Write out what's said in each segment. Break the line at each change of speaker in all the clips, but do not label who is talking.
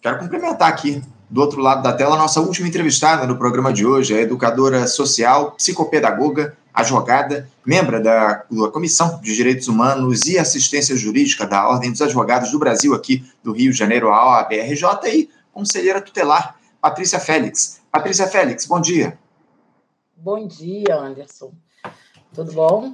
Quero cumprimentar aqui, do outro lado da tela, a nossa última entrevistada no programa de hoje, a educadora social, psicopedagoga, advogada, membro da, da Comissão de Direitos Humanos e Assistência Jurídica da Ordem dos Advogados do Brasil, aqui do Rio de Janeiro, a OABRJ, e conselheira tutelar, Patrícia Félix. Patrícia Félix, bom dia.
Bom dia, Anderson. Tudo bom?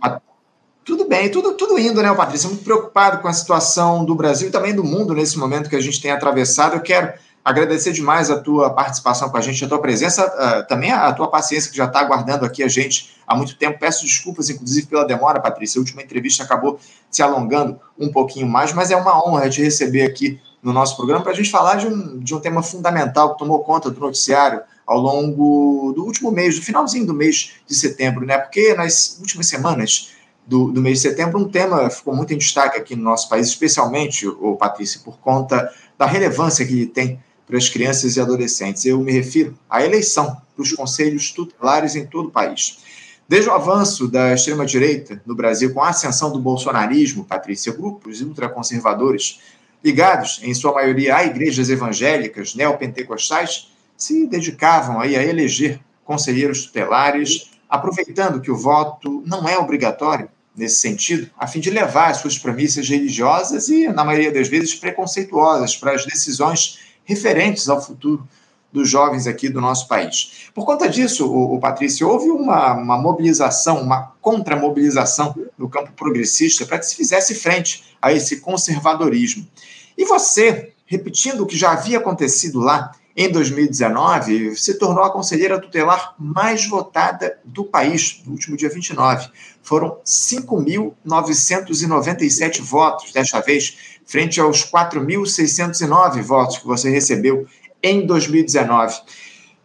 Tudo bem, tudo, tudo indo, né, Patrícia? Muito preocupado com a situação do Brasil e também do mundo nesse momento que a gente tem atravessado. Eu quero agradecer demais a tua participação com a gente, a tua presença, uh, também a, tua paciência que já está aguardando aqui a gente há muito tempo. Peço desculpas, inclusive, pela demora, Patrícia. A última entrevista acabou se alongando um pouquinho mais, mas é uma honra te receber aqui no nosso programa para a gente falar de um, de um tema fundamental que tomou conta do noticiário ao longo do último mês, do finalzinho do mês de setembro, né? Porque nas últimas semanas do, do mês de setembro, um tema ficou muito em destaque aqui no nosso país, especialmente, o Patrícia, por conta da relevância que ele tem para as crianças e adolescentes. Eu me refiro à eleição dos conselhos tutelares em todo o país. Desde o avanço da extrema-direita no Brasil, com a ascensão do bolsonarismo, Patrícia, grupos ultraconservadores, ligados, em sua maioria, a igrejas evangélicas neopentecostais, se dedicavam aí a eleger conselheiros tutelares, aproveitando que o voto não é obrigatório nesse sentido, a fim de levar as suas premissas religiosas e, na maioria das vezes, preconceituosas para as decisões referentes ao futuro dos jovens aqui do nosso país. Por conta disso, o, o Patrício, houve uma, uma mobilização, uma contramobilização no campo progressista para que se fizesse frente a esse conservadorismo. E você, repetindo o que já havia acontecido lá em 2019, se tornou a conselheira tutelar mais votada do país, no último dia 29. Foram 5.997 votos, desta vez, frente aos 4.609 votos que você recebeu em 2019.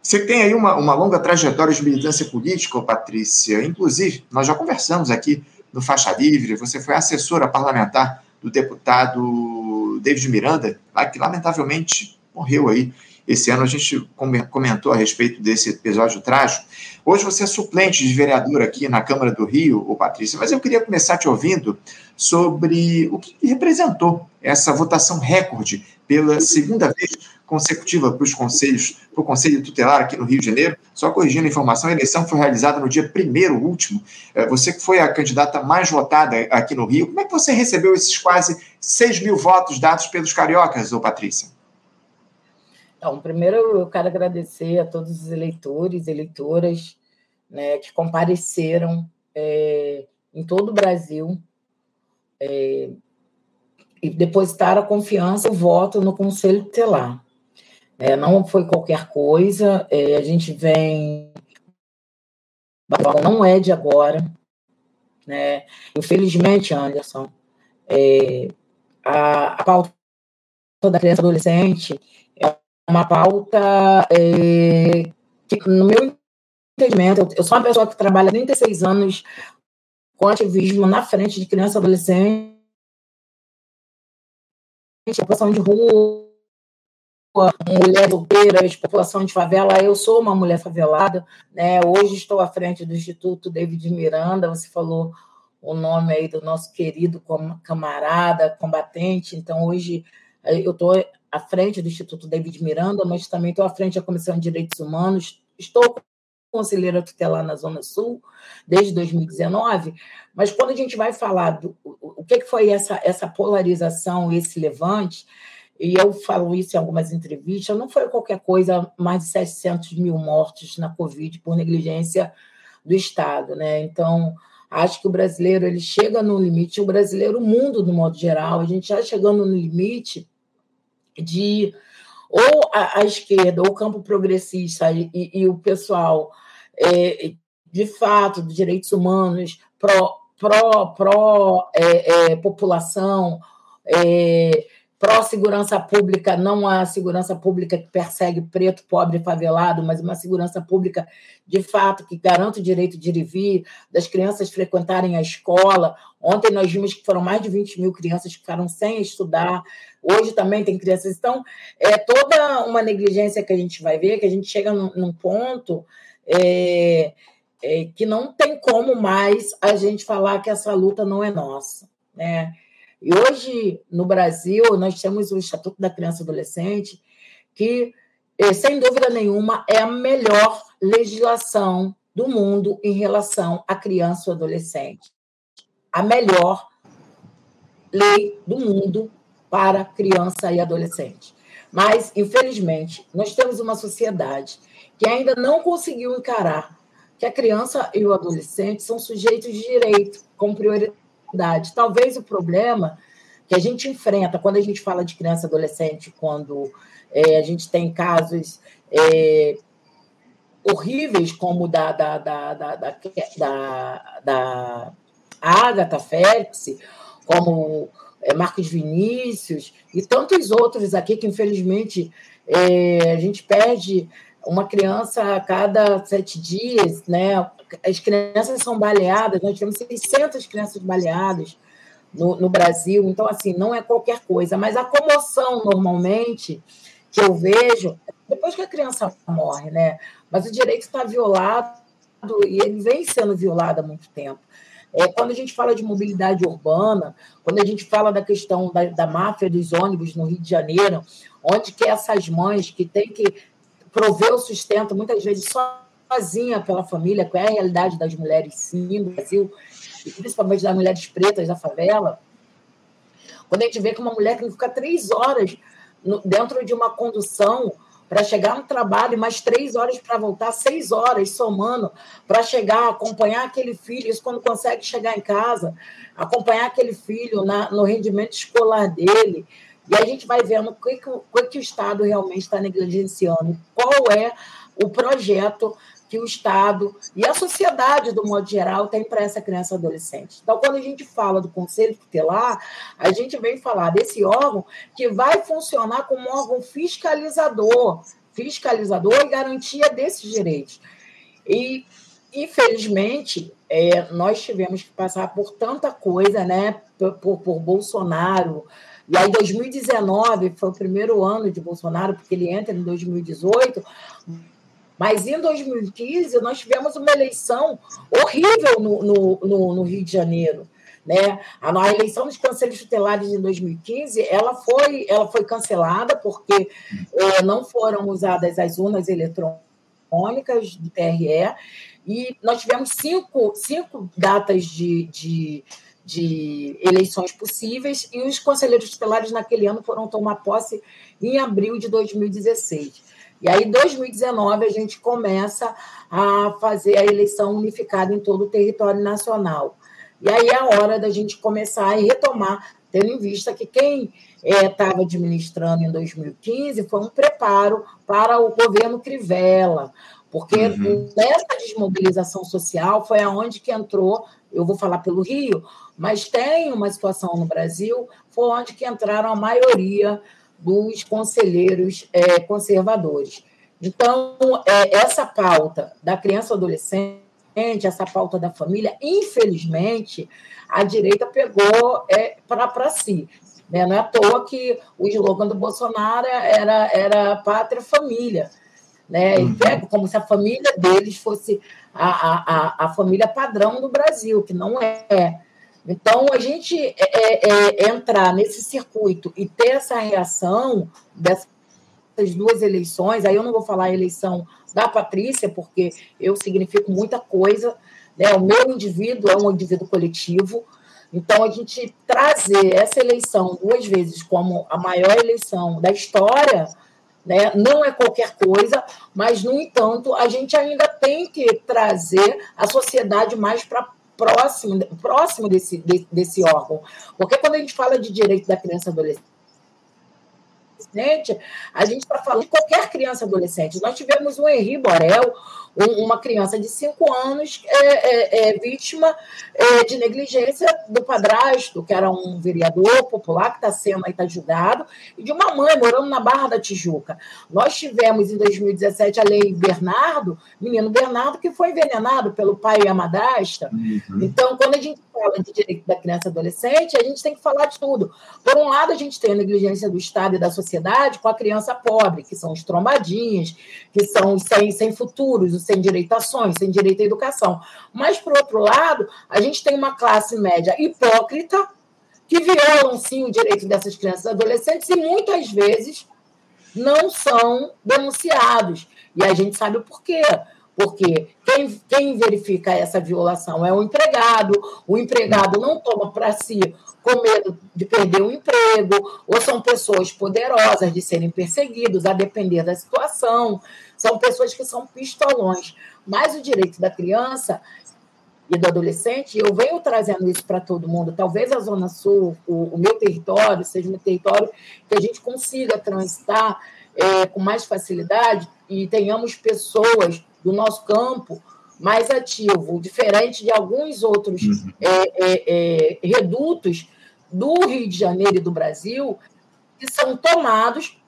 Você tem aí uma, uma longa trajetória de militância política, Patrícia. Inclusive, nós já conversamos aqui no Faixa Livre, você foi assessora parlamentar do deputado David Miranda, que lamentavelmente morreu aí esse ano a gente comentou a respeito desse episódio trágico. Hoje você é suplente de vereador aqui na Câmara do Rio, ô Patrícia, mas eu queria começar te ouvindo sobre o que representou essa votação recorde pela segunda vez consecutiva para os conselhos, para o Conselho Tutelar aqui no Rio de Janeiro. Só corrigindo a informação, a eleição foi realizada no dia primeiro último. É, você que foi a candidata mais votada aqui no Rio, como é que você recebeu esses quase 6 mil votos dados pelos cariocas, ô Patrícia?
Então, primeiro eu quero agradecer a todos os eleitores, eleitoras, né, que compareceram é, em todo o Brasil é, e depositaram a confiança, o voto no Conselho Tutelar. É, não foi qualquer coisa, é, a gente vem. Não é de agora. Né? Infelizmente, Anderson, é, a, a pauta da criança adolescente uma pauta é, que, no meu entendimento, eu, sou uma pessoa que trabalha 36 anos com ativismo na frente de criança e adolescente, população de rua, mulher solteira, população de favela. Eu sou uma mulher favelada, né? Hoje estou à frente do Instituto David Miranda. Você falou o nome aí do nosso querido camarada, combatente. Então, hoje eu estou à frente do Instituto David Miranda, mas também estou à frente da Comissão de Direitos Humanos. Estou conselheira tutelar na Zona Sul desde 2019, mas quando a gente vai falar do o que foi essa, essa polarização, esse levante, e eu falo isso em algumas entrevistas, não foi qualquer coisa mais de 700 mil mortes na Covid por negligência do Estado, né? Então, acho que o brasileiro ele chega no limite, o brasileiro, o mundo no modo geral, a gente já chegando no limite de ou a, a esquerda, ou o campo progressista e, e, e o pessoal é, de fato de direitos humanos, pró, pró, pró é, é, população, é, pró-segurança pública, não a segurança pública que persegue preto, pobre favelado, mas uma segurança pública de fato que garante o direito de ir e vir, das crianças frequentarem a escola. Ontem nós vimos que foram mais de 20 mil crianças que ficaram sem estudar, hoje também tem crianças. Então, é toda uma negligência que a gente vai ver, que a gente chega num, num ponto. É, é, que não tem como mais a gente falar que essa luta não é nossa, né? E hoje, no Brasil, nós temos o Estatuto da Criança e Adolescente, que, eh, sem dúvida nenhuma, é a melhor legislação do mundo em relação à criança e adolescente. A melhor lei do mundo para criança e adolescente. Mas, infelizmente, nós temos uma sociedade que ainda não conseguiu encarar que a criança e o adolescente são sujeitos de direito, com prioridade. Talvez o problema que a gente enfrenta quando a gente fala de criança e adolescente, quando é, a gente tem casos é, horríveis, como da, da, da, da, da, da, da Agatha Félix, como é, Marcos Vinícius e tantos outros aqui que, infelizmente, é, a gente perde uma criança a cada sete dias, né? As crianças são baleadas, nós temos 600 crianças baleadas no, no Brasil, então, assim, não é qualquer coisa, mas a comoção, normalmente, que eu vejo, depois que a criança morre, né? Mas o direito está violado e ele vem sendo violado há muito tempo. É, quando a gente fala de mobilidade urbana, quando a gente fala da questão da, da máfia dos ônibus no Rio de Janeiro, onde que essas mães que têm que prover o sustento, muitas vezes sozinha pela família, qual é a realidade das mulheres, sim, no Brasil, e principalmente das mulheres pretas da favela, quando a gente vê que uma mulher tem que ficar três horas no, dentro de uma condução para chegar no trabalho, mais três horas para voltar, seis horas somando, para chegar, acompanhar aquele filho, isso quando consegue chegar em casa, acompanhar aquele filho na, no rendimento escolar dele. E a gente vai vendo o que, que, o, que o Estado realmente está negligenciando, qual é o projeto que o Estado e a sociedade, do modo geral, tem para essa criança adolescente. Então, quando a gente fala do Conselho Tutelar, a gente vem falar desse órgão que vai funcionar como um órgão fiscalizador, fiscalizador e garantia desses direitos. E, infelizmente, é, nós tivemos que passar por tanta coisa, né, por, por, por Bolsonaro, e aí, 2019 foi o primeiro ano de Bolsonaro, porque ele entra em 2018. Mas em 2015, nós tivemos uma eleição horrível no, no, no, no Rio de Janeiro. Né? A, eleição dos conselhos tutelares em 2015 ela foi, ela foi cancelada porque é, não foram usadas as urnas eletrônicas do TRE e nós tivemos cinco, cinco datas de, de, de eleições possíveis e os conselheiros tutelares naquele ano foram tomar posse em abril de 2016. E aí, em 2019, a gente começa a fazer a eleição unificada em todo o território nacional. E aí é a hora da gente começar e retomar, tendo em vista que quem estava é, administrando em 2015 foi um preparo para o governo Crivella, porque uhum. nessa desmobilização social foi aonde que entrou, eu vou falar pelo Rio, mas tem uma situação no Brasil, foi onde que entraram a maioria dos conselheiros é, conservadores. Então, é, essa pauta da criança e adolescente, essa pauta da família, infelizmente, a direita pegou é, para si. Né? Não é à toa que o slogan do Bolsonaro era, era pátria família. Né? Ele uhum. pega como se a família deles fosse a, a, a família padrão do Brasil, que não é. Então, a gente é, é, é, entrar nesse circuito e ter essa reação dessas duas eleições, aí eu não vou falar a eleição da Patrícia, porque eu significo muita coisa, né? o meu indivíduo é um indivíduo coletivo, então a gente trazer essa eleição duas vezes como a maior eleição da história, né? não é qualquer coisa, mas, no entanto, a gente ainda tem que trazer a sociedade mais para próximo, próximo desse, de, desse órgão. Porque quando a gente fala de direito da criança e adolescente, a gente está falando de qualquer criança adolescente. Nós tivemos o Henri Borel, uma criança de cinco anos é, é, é vítima é, de negligência do padrasto, que era um vereador popular que está sendo aí, está julgado, e de uma mãe morando na Barra da Tijuca. Nós tivemos em 2017 a lei Bernardo, menino Bernardo, que foi envenenado pelo pai e a madrasta. Uhum. Então, quando a gente de direito da criança e adolescente, a gente tem que falar de tudo. Por um lado, a gente tem a negligência do Estado e da sociedade com a criança pobre, que são os trombadinhos, que são sem, sem futuros, os sem direito a ações, sem direito à educação. Mas, por outro lado, a gente tem uma classe média hipócrita que violam, sim, o direito dessas crianças e adolescentes e muitas vezes não são denunciados. E a gente sabe o porquê. Porque quem, quem verifica essa violação é o empregado, o empregado não toma para si com medo de perder o emprego, ou são pessoas poderosas de serem perseguidos, a depender da situação, são pessoas que são pistolões. Mas o direito da criança e do adolescente, eu venho trazendo isso para todo mundo. Talvez a Zona Sul, o, o, meu território, seja um território que a gente consiga transitar é, com mais facilidade e tenhamos pessoas do nosso campo mais ativo, diferente de alguns outros uhum. é, é, é, redutos do Rio de Janeiro e do Brasil, que são tomados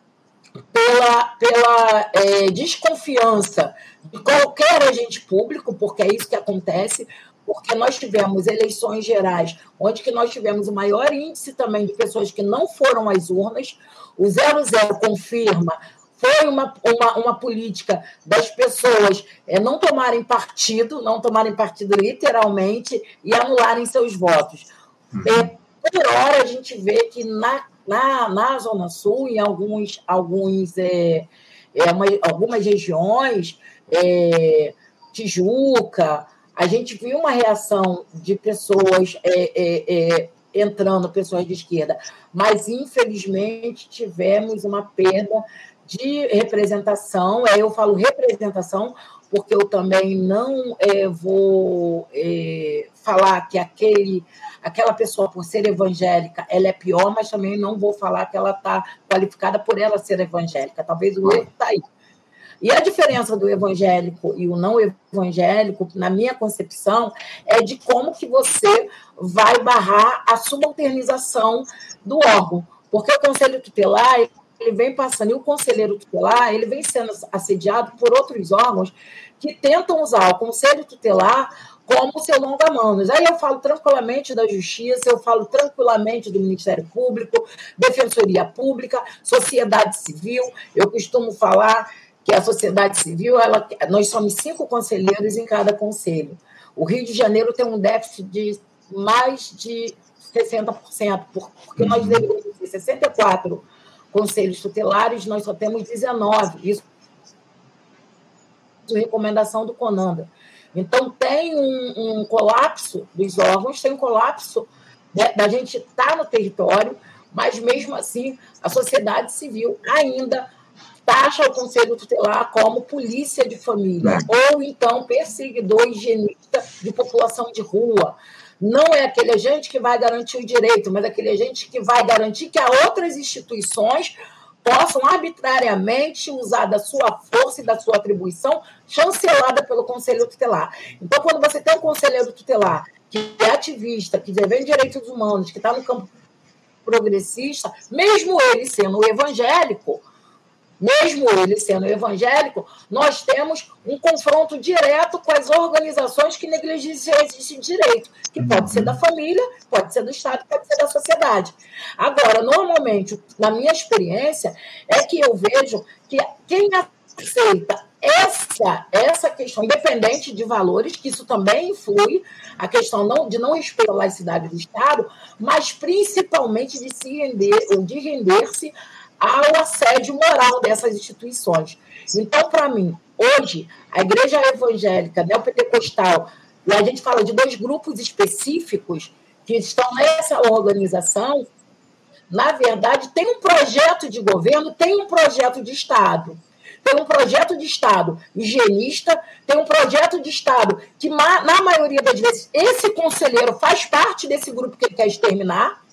pela, pela é, desconfiança de qualquer agente público, porque é isso que acontece, porque nós tivemos eleições gerais, onde que nós tivemos o maior índice também de pessoas que não foram às urnas. O 00 confirma foi uma, uma, uma política das pessoas é, não tomarem partido, não tomarem partido literalmente e anularem seus votos. Uhum. É, por hora, a gente vê que na, na, na Zona Sul, em alguns, alguns, é, é uma, algumas regiões, é, Tijuca, a gente viu uma reação de pessoas é, é, é, entrando, pessoas de esquerda, mas infelizmente tivemos uma perda de representação. É, eu falo representação porque eu também não é, vou é, falar que aquele, aquela pessoa, por ser evangélica, ela é pior, mas também não vou falar que ela está qualificada por ela ser evangélica. Talvez o erro está aí. E a diferença do evangélico e o não evangélico, na minha concepção, é de como que você vai barrar a subalternização do órgão. Porque o conselho tutelar, ele vem passando, e o conselheiro tutelar, ele vem sendo assediado por outros órgãos que tentam usar o conselho tutelar como seu longa-manos. Aí eu falo tranquilamente da Justiça, eu falo tranquilamente do Ministério Público, Defensoria Pública, sociedade civil. Eu costumo falar que a sociedade civil, ela, nós somos cinco conselheiros em cada conselho. O Rio de Janeiro tem um déficit de mais de 60%, porque nós deveríamos ter 64 conselhos tutelares, nós só temos 19. Isso é recomendação do CONANDA. Então, tem um, um colapso dos órgãos, tem um colapso né, da gente estar tá no território, mas mesmo assim, a sociedade civil ainda taxa o conselho tutelar como polícia de família, é. ou então perseguidor higienista de população de rua. Não é aquele agente que vai garantir o direito, mas aquele agente que vai garantir que outras instituições possam arbitrariamente usar da sua força e da sua atribuição chancelada pelo conselho tutelar. Então, quando você tem um conselheiro tutelar que é ativista, que defende direitos humanos, que está no campo progressista, mesmo ele sendo evangélico, mesmo ele sendo evangélico, nós temos um confronto direto com as organizações que negligenciam esse direito, que pode ser da família, pode ser do Estado, pode ser da sociedade. Agora, normalmente, na minha experiência, é que eu vejo que quem aceita essa, essa questão, independente de valores, que isso também influi, a questão não, de não respeito à laicidade do Estado, mas principalmente de se render ou de render-se ao assédio moral dessas instituições. Então, para mim, hoje, a igreja evangélica neopentecostal, e a gente fala de dois grupos específicos que estão nessa organização, na verdade, tem um projeto de governo, tem um projeto de Estado. Tem um projeto de Estado higienista, tem um projeto de Estado que, na maioria das vezes, esse conselheiro faz parte desse grupo que ele quer exterminar,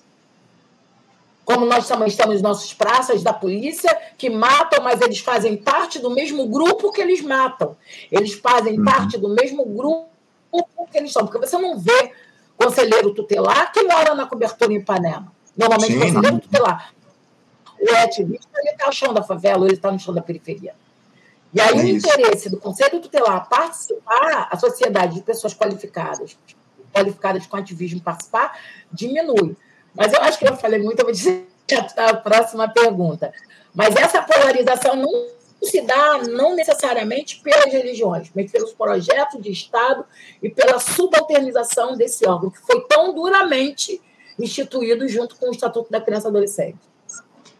como nós também temos nossos praças da polícia que matam, mas eles fazem parte do mesmo grupo que eles matam. Eles fazem uhum. parte do mesmo grupo que eles são, porque você não vê conselheiro tutelar que mora na cobertura em Ipanema. Normalmente, Sim, conselheiro tutelar. O ativista, está no chão da favela, ele está no chão da periferia. E aí é o interesse do Conselho Tutelar participar, a sociedade de pessoas qualificadas, qualificadas com ativismo participar, diminui. Mas eu acho que eu falei muito, eu vou dizer a próxima pergunta. Mas essa polarização não se dá não necessariamente pelas religiões, mas pelos projetos de Estado e pela subalternização desse órgão, que foi tão duramente instituído junto com o Estatuto da Criança e Adolescente.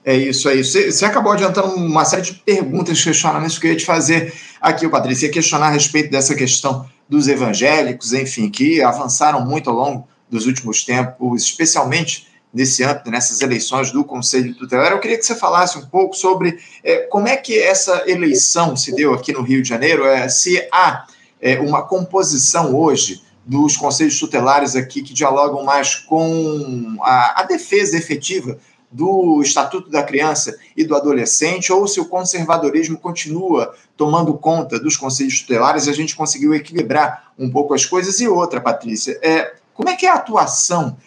É isso, isso. Você, acabou adiantando uma série de perguntas, questionamentos que eu ia te fazer aqui, Patrícia. Ia questionar a respeito dessa questão dos evangélicos, enfim, que avançaram muito ao longo dos últimos tempos, especialmente nesse âmbito, nessas eleições do Conselho Tutelar. Eu queria que você falasse um pouco sobre é, como é que essa eleição se deu aqui no Rio de Janeiro, é, se há é, uma composição hoje dos conselhos tutelares aqui que dialogam mais com a, a defesa efetiva do Estatuto da Criança e do Adolescente, ou se o conservadorismo continua tomando conta dos conselhos tutelares, a gente conseguiu equilibrar um pouco as coisas. E outra, Patrícia, é, como é que é a atuação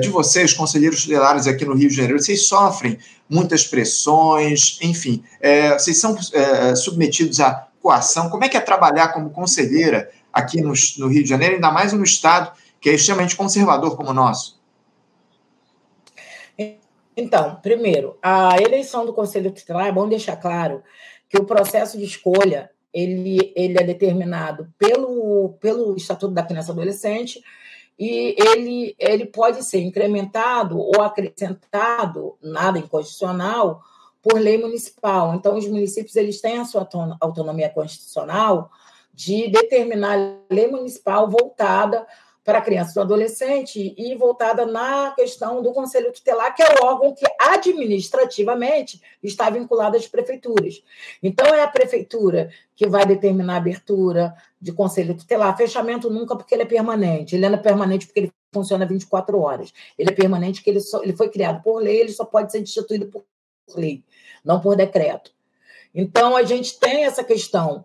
de vocês, conselheiros tutelares aqui no Rio de Janeiro? Vocês sofrem muitas pressões, enfim, é, vocês são é, submetidos à coação. Como é que é trabalhar como conselheira aqui no, no Rio de Janeiro, ainda mais no estado que é extremamente conservador como o nosso?
Então, primeiro, a eleição do Conselho Tutelar, é bom deixar claro que o processo de escolha ele, ele é determinado pelo, pelo Estatuto da Criança e Adolescente e ele, ele pode ser incrementado ou acrescentado, nada inconstitucional, por lei municipal. Então, os municípios eles têm a sua autonomia constitucional de determinar lei municipal voltada para crianças e adolescente e voltada na questão do Conselho Tutelar, que é o órgão que administrativamente está vinculado às prefeituras. Então, é a prefeitura que vai determinar a abertura de Conselho Tutelar. Fechamento nunca, porque ele é permanente. Ele é permanente porque ele funciona 24 horas. Ele é permanente porque ele, só, ele foi criado por lei, ele só pode ser destituído por lei, não por decreto. Então, a gente tem essa questão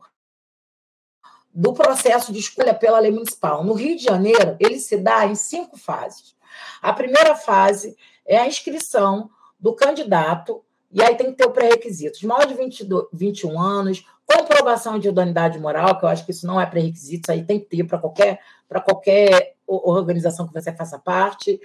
do processo de escolha pela lei municipal. No Rio de Janeiro, ele se dá em cinco fases. A primeira fase é a inscrição do candidato, e aí tem que ter o pré-requisitos: maior de 22, 21 anos, comprovação de idoneidade moral, que eu acho que isso não é pré-requisito, isso aí tem que ter para qualquer, qualquer organização que você faça parte.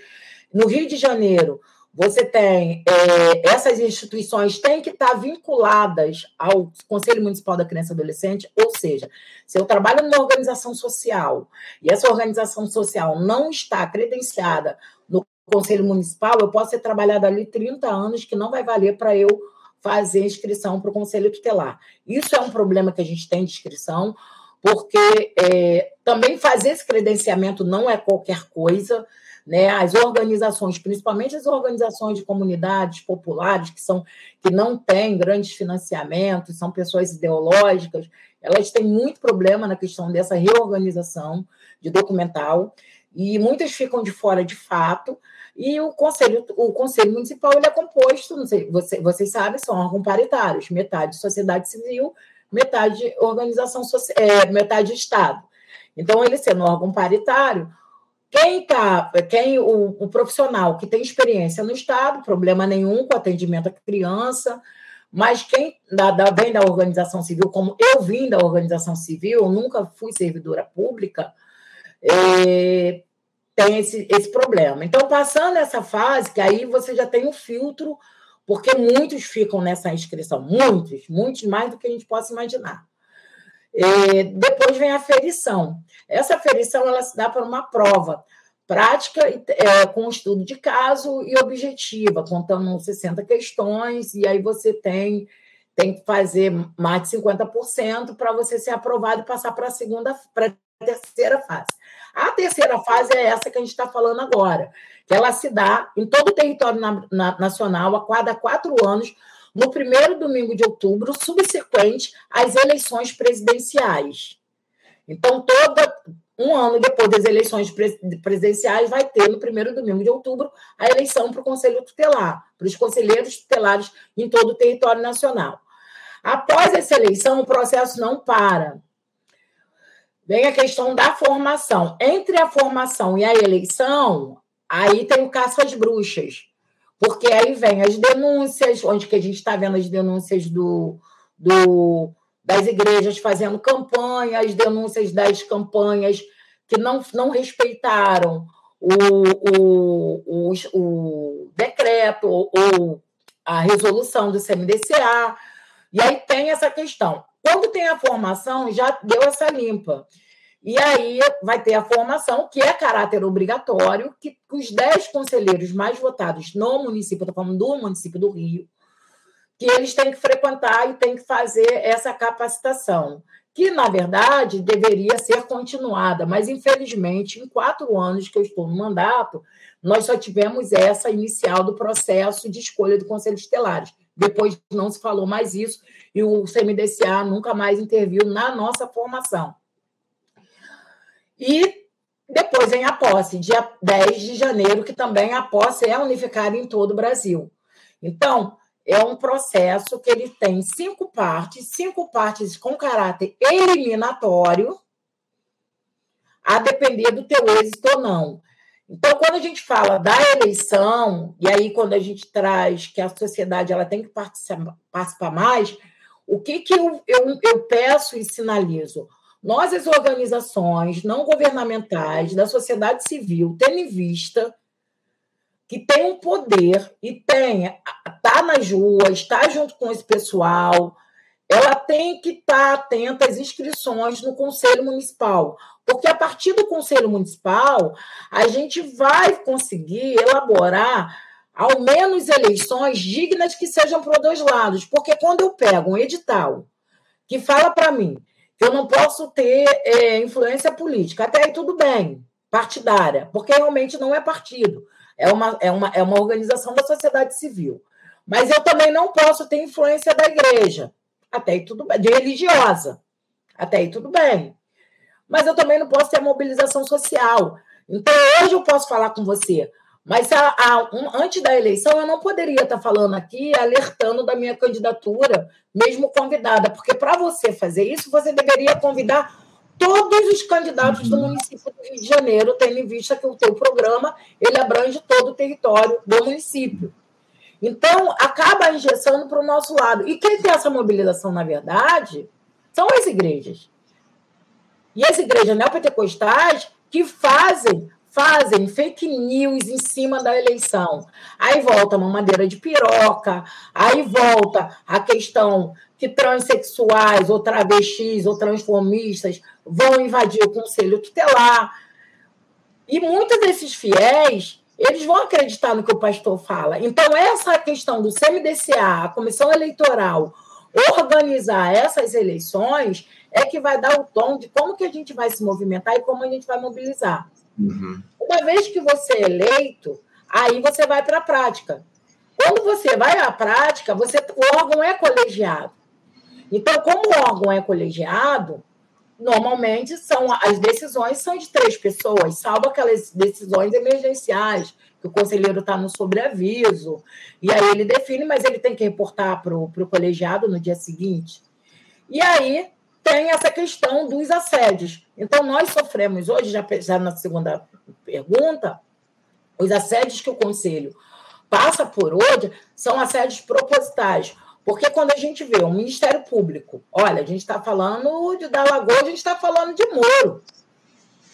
No Rio de Janeiro, você tem é, essas instituições têm que estar vinculadas ao Conselho Municipal da Criança e Adolescente, ou seja, se eu trabalho numa organização social e essa organização social não está credenciada no Conselho Municipal, eu posso ser trabalhada ali 30 anos que não vai valer para eu fazer inscrição para o Conselho Tutelar. Isso é um problema que a gente tem de inscrição, porque é, também fazer esse credenciamento não é qualquer coisa né? As organizações, principalmente as organizações de comunidades populares que são que não têm grandes financiamentos, são pessoas ideológicas, elas têm muito problema na questão dessa reorganização de documental e muitas ficam de fora de fato. E o conselho, o conselho municipal ele é composto, não sei, você, vocês sabem, são órgãos paritários, metade sociedade civil, metade organização é, metade Estado. Então, ele sendo órgão paritário, quem tá, quem o, o, profissional que tem experiência no Estado, problema nenhum com atendimento à criança, mas quem da, da, vem da organização civil, como eu vim da organização civil, eu nunca fui servidora pública, é, tem esse, esse problema. Então, passando essa fase, que aí você já tem um filtro, porque muitos ficam nessa inscrição, muitos, muitos mais do que a gente possa imaginar. É, depois vem a ferição. Essa ferição ela se dá por uma prova prática é, com estudo de caso e objetiva, contando 60 questões, e aí você tem, tem que fazer mais de 50% para você ser aprovado e passar para a segunda, para a terceira fase. A terceira fase é essa que a gente está falando agora, que ela se dá em todo o território na, na, nacional a cada quatro anos, no primeiro domingo de outubro, subsequente às eleições presidenciais. Então, toda um ano depois das eleições presidenciais, vai ter, no primeiro domingo de outubro, a eleição para o Conselho Tutelar, para os conselheiros tutelares em todo o território nacional. Após essa eleição, o processo não para. Vem a questão da formação. Entre a formação e a eleição, aí tem o caça às bruxas. Porque aí vem as denúncias, onde que a gente está vendo as denúncias do, do, das igrejas fazendo campanha, as denúncias das campanhas que não, não respeitaram o, o, o, o decreto ou a resolução do CMDCA. E aí tem essa questão. Quando tem a formação, já deu essa limpa. E aí vai ter a formação, que é caráter obrigatório, que os 10 conselheiros mais votados no município, estou falando do município do Rio, que eles têm que frequentar e têm que fazer essa capacitação, que, na verdade, deveria ser continuada, mas, infelizmente, em quatro anos que eu estou no mandato, nós só tivemos essa inicial do processo de escolha do Conselho Estelares. Depois não se falou mais isso e o CMDCA nunca mais interviu na nossa formação. E depois vem a posse, dia 10 de janeiro, que também a posse é unificada em todo o Brasil. Então, é um processo que ele tem cinco partes, cinco partes com caráter eliminatório, a depender do teu êxito ou não. Então, quando a gente fala da eleição, e aí quando a gente traz que a sociedade ela tem que participar, mais, o que, que eu, eu, eu peço e sinalizo? Nós, as organizações não governamentais da sociedade civil, tendo em vista que tem um poder e tem está nas ruas, está junto com esse pessoal, ela tem que estar tá atenta às inscrições no Conselho Municipal, porque a partir do Conselho Municipal a gente vai conseguir elaborar ao menos eleições dignas que sejam para os dois lados, porque quando eu pego um edital que fala para mim eu não posso ter é, influência política, até aí tudo bem, partidária, porque realmente não é partido, é uma, é uma, é uma organização da sociedade civil. Mas eu também não posso ter influência da igreja, até aí tudo bem, de religiosa, até aí tudo bem. Mas eu também não posso ter mobilização social. Então, hoje eu posso falar com você, mas a, a, um, antes da eleição eu não poderia estar falando aqui, alertando da minha candidatura, mesmo convidada, porque para você fazer isso, você deveria convidar todos os candidatos do uhum. município do Rio de Janeiro, tendo em vista que o teu programa ele abrange todo o território do município. Então, acaba injeção para o nosso lado. E quem tem essa mobilização, na verdade, são as igrejas. E as igrejas neopentecostais que fazem fazem fake news em cima da eleição. Aí volta uma madeira de piroca, aí volta a questão que transexuais ou travestis ou transformistas vão invadir o conselho tutelar. E muitos desses fiéis eles vão acreditar no que o pastor fala. Então, essa questão do CMDCA, a comissão eleitoral, organizar essas eleições é que vai dar o tom de como que a gente vai se movimentar e como a gente vai mobilizar. Uhum. Uma vez que você é eleito, aí você vai para a prática. Quando você vai à prática, você, o órgão é colegiado. Então, como o órgão é colegiado, normalmente são as decisões são de três pessoas, salvo aquelas decisões emergenciais, que o conselheiro está no sobreaviso, e aí ele define, mas ele tem que reportar para o colegiado no dia seguinte. E aí tem essa questão dos assédios. Então, nós sofremos hoje, já, já na segunda pergunta, os assédios que o conselho passa por hoje são assédios propositais. Porque quando a gente vê o Ministério Público, olha, a gente está falando de da Lagoa, a gente está falando de Moro,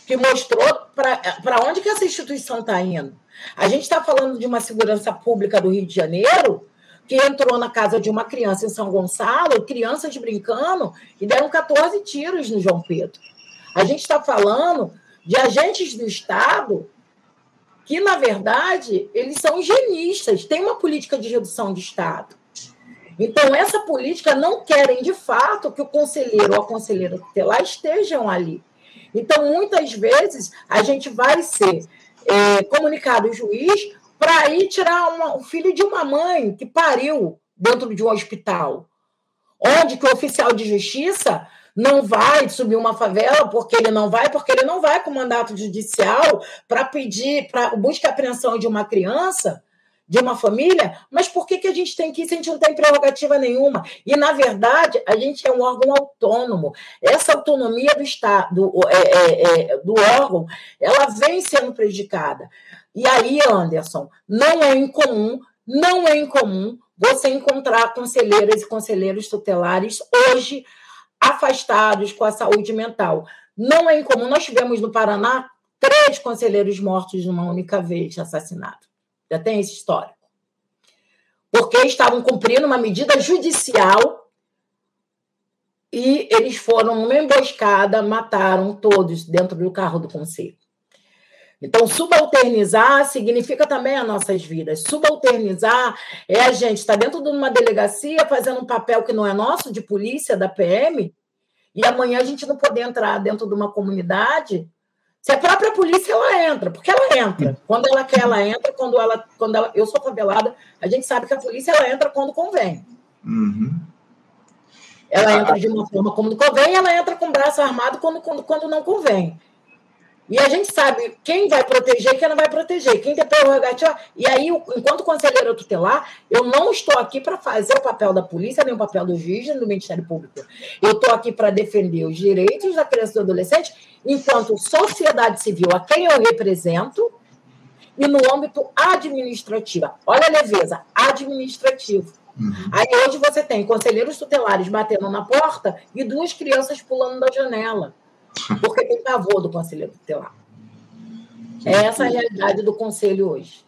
que mostrou para onde que essa instituição está indo. A gente está falando de uma segurança pública do Rio de Janeiro que entrou na casa de uma criança em São Gonçalo, crianças brincando, e deram 14 tiros no João Pedro. A gente está falando de agentes do Estado que, na verdade, eles são higienistas, tem uma política de redução de Estado. Então, essa política não querem, de fato, que o conselheiro ou a conselheira tutelar estejam ali. Então, muitas vezes, a gente vai ser é, comunicado o juiz para ir tirar uma, o filho de uma mãe que pariu dentro de um hospital, onde que o oficial de justiça não vai subir uma favela porque ele não vai, porque ele não vai com mandato judicial para pedir para busca a apreensão de uma criança de uma família, mas por que, que a gente tem que ir se a gente não tem prerrogativa nenhuma? E, na verdade, a gente é um órgão autônomo. Essa autonomia do Estado, do, é, é, é, do órgão, ela vem sendo prejudicada. E aí, Anderson, não é incomum, não é incomum você encontrar conselheiras e conselheiros tutelares hoje afastados com a saúde mental. Não é incomum. Nós tivemos no Paraná três conselheiros mortos numa única vez assassinados. Já tem esse histórico. Porque estavam cumprindo uma medida judicial e eles foram numa emboscada, mataram todos dentro do carro do conselho. Então, subalternizar significa também as nossas vidas. Subalternizar é a gente estar dentro de uma delegacia fazendo um papel que não é nosso, de polícia, da PM, e amanhã a gente não poder entrar dentro de uma comunidade. Se a própria polícia ela entra, porque ela entra. Quando ela quer, ela entra. Quando ela, quando ela, eu sou favelada, a gente sabe que a polícia ela entra quando convém. Uhum. Ela entra de uma forma como convém, ela entra com o braço armado quando, quando, quando não convém. E a gente sabe quem vai proteger e quem não vai proteger, quem tem prerrogativa. E aí, enquanto conselheira tutelar, eu não estou aqui para fazer o papel da polícia, nem o papel do juiz, nem do Ministério Público. Eu estou aqui para defender os direitos da criança e do adolescente, enquanto sociedade civil, a quem eu represento, e no âmbito administrativo. Olha a leveza, administrativo. Uhum. Aí hoje você tem conselheiros tutelares batendo na porta e duas crianças pulando da janela porque tem pavor do conselheiro tutelar. É essa a realidade do conselho hoje.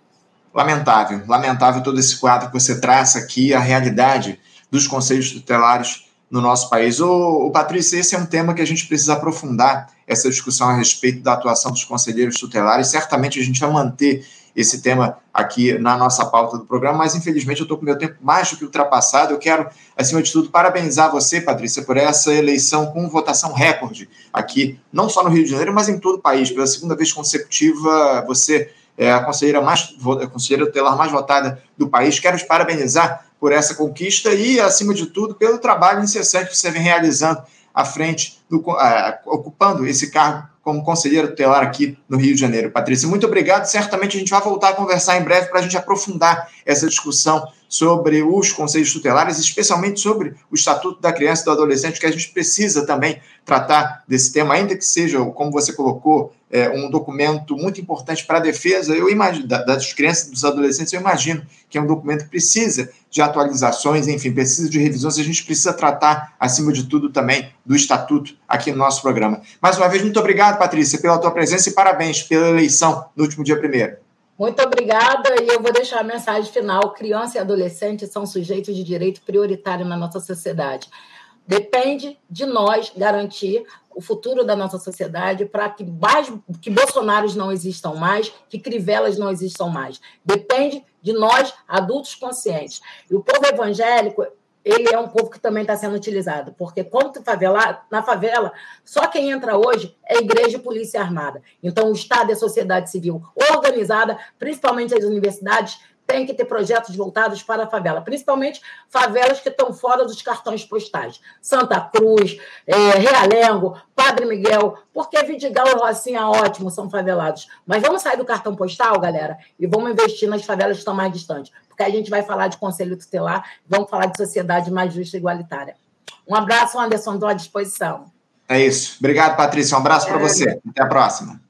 Lamentável, lamentável todo esse quadro que você traça aqui, a realidade dos conselhos tutelares no nosso país. Ô, Patrícia, esse é um tema que a gente precisa aprofundar, essa discussão a respeito da atuação dos conselheiros tutelares. Certamente a gente vai manter esse tema aqui na nossa pauta do programa, mas infelizmente eu estou com meu tempo mais do que ultrapassado. Eu quero, acima de tudo, parabenizar você, Patrícia, por essa eleição com votação recorde aqui, não só no Rio de Janeiro, mas em todo o país. Pela segunda vez consecutiva, você é a conselheira mais a conselheira tutelar mais votada do país. Quero te parabenizar por essa conquista e, acima de tudo, pelo trabalho incessante que você vem realizando à frente, do, uh, ocupando esse cargo como conselheira tutelar aqui no Rio de Janeiro. Patrícia, muito obrigado. Certamente a gente vai voltar a conversar em breve para a gente aprofundar essa discussão sobre os conselhos tutelares, especialmente sobre o Estatuto da Criança e do Adolescente, que a gente precisa também tratar desse tema, ainda que seja, como você colocou, é, um documento muito importante para a defesa eu imagino, das crianças e dos adolescentes, eu imagino que é um documento que precisa de atualizações, enfim, precisa de revisões, a gente precisa tratar, acima de tudo, também do Estatuto aqui no nosso programa. Mais uma vez, muito obrigado, Patrícia, pela tua presença e parabéns pela eleição no último dia primeiro.
Muito obrigada e eu vou deixar a mensagem final. Criança e adolescente são sujeitos de direito prioritário na nossa sociedade. Depende de nós garantir o futuro da nossa sociedade para que, que Bolsonaros não existam mais, que Crivelas não existam mais. Depende de nós, adultos conscientes. E o povo evangélico, ele é um povo que também está sendo utilizado, porque quando favela, na favela, só quem entra hoje é igreja e polícia armada. Então, o Estado e a sociedade civil organizada, principalmente as universidades, tem que ter projetos voltados para a favela, principalmente favelas que estão fora dos cartões postais. Santa Cruz, é, Realengo, Padre Miguel, porque Vidigal e Rocinha, ótimo, são favelados. Mas vamos sair do cartão postal, galera, e vamos investir nas favelas que estão mais distantes, porque a gente vai falar de conselho tutelar, vamos falar de sociedade mais justa e igualitária. Um abraço, Anderson, estou à disposição.
É isso. Obrigado, Patrícia. Um abraço é, para você. Até a próxima.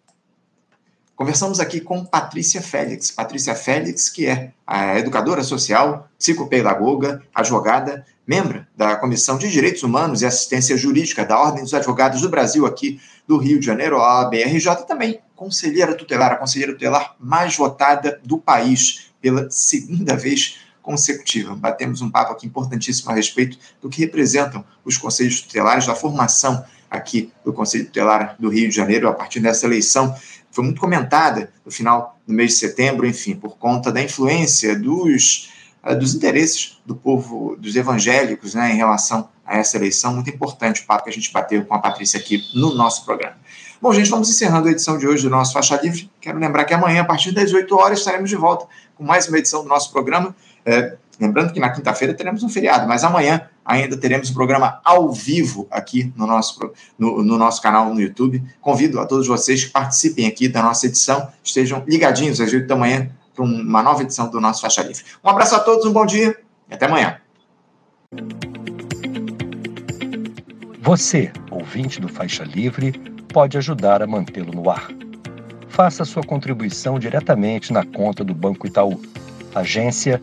Conversamos aqui com Patrícia Félix. Patrícia Félix, que é a educadora social, psicopedagoga, advogada, membro da Comissão de Direitos Humanos e Assistência Jurídica da Ordem dos Advogados do Brasil, aqui do Rio de Janeiro, a BRJ, também conselheira tutelar, a conselheira tutelar mais votada do país pela segunda vez consecutiva. Batemos um papo aqui importantíssimo a respeito do que representam os conselhos tutelares, da formação aqui do Conselho Tutelar do Rio de Janeiro a partir dessa eleição foi muito comentada no final do mês de setembro, enfim, por conta da influência dos, uh, dos interesses do povo, dos evangélicos, né, em relação a essa eleição. Muito importante o papo que a gente bateu com a Patrícia aqui no nosso programa. Bom, gente, vamos encerrando a edição de hoje do nosso Faixa Livre. Quero lembrar que amanhã, a partir das 8 horas, estaremos de volta com mais uma edição do nosso programa. É, lembrando que na quinta-feira teremos um feriado, mas amanhã ainda teremos um programa ao vivo aqui no nosso, no, no, nosso canal no YouTube. Convido a todos vocês que participem aqui da nossa edição, estejam ligadinhos às 8 da manhã para uma nova edição do nosso Faixa Livre. Um abraço a todos, um bom dia e até amanhã.
Você, ouvinte do Faixa Livre, pode ajudar a mantê-lo no ar. Faça sua contribuição diretamente na conta do Banco Itaú, agência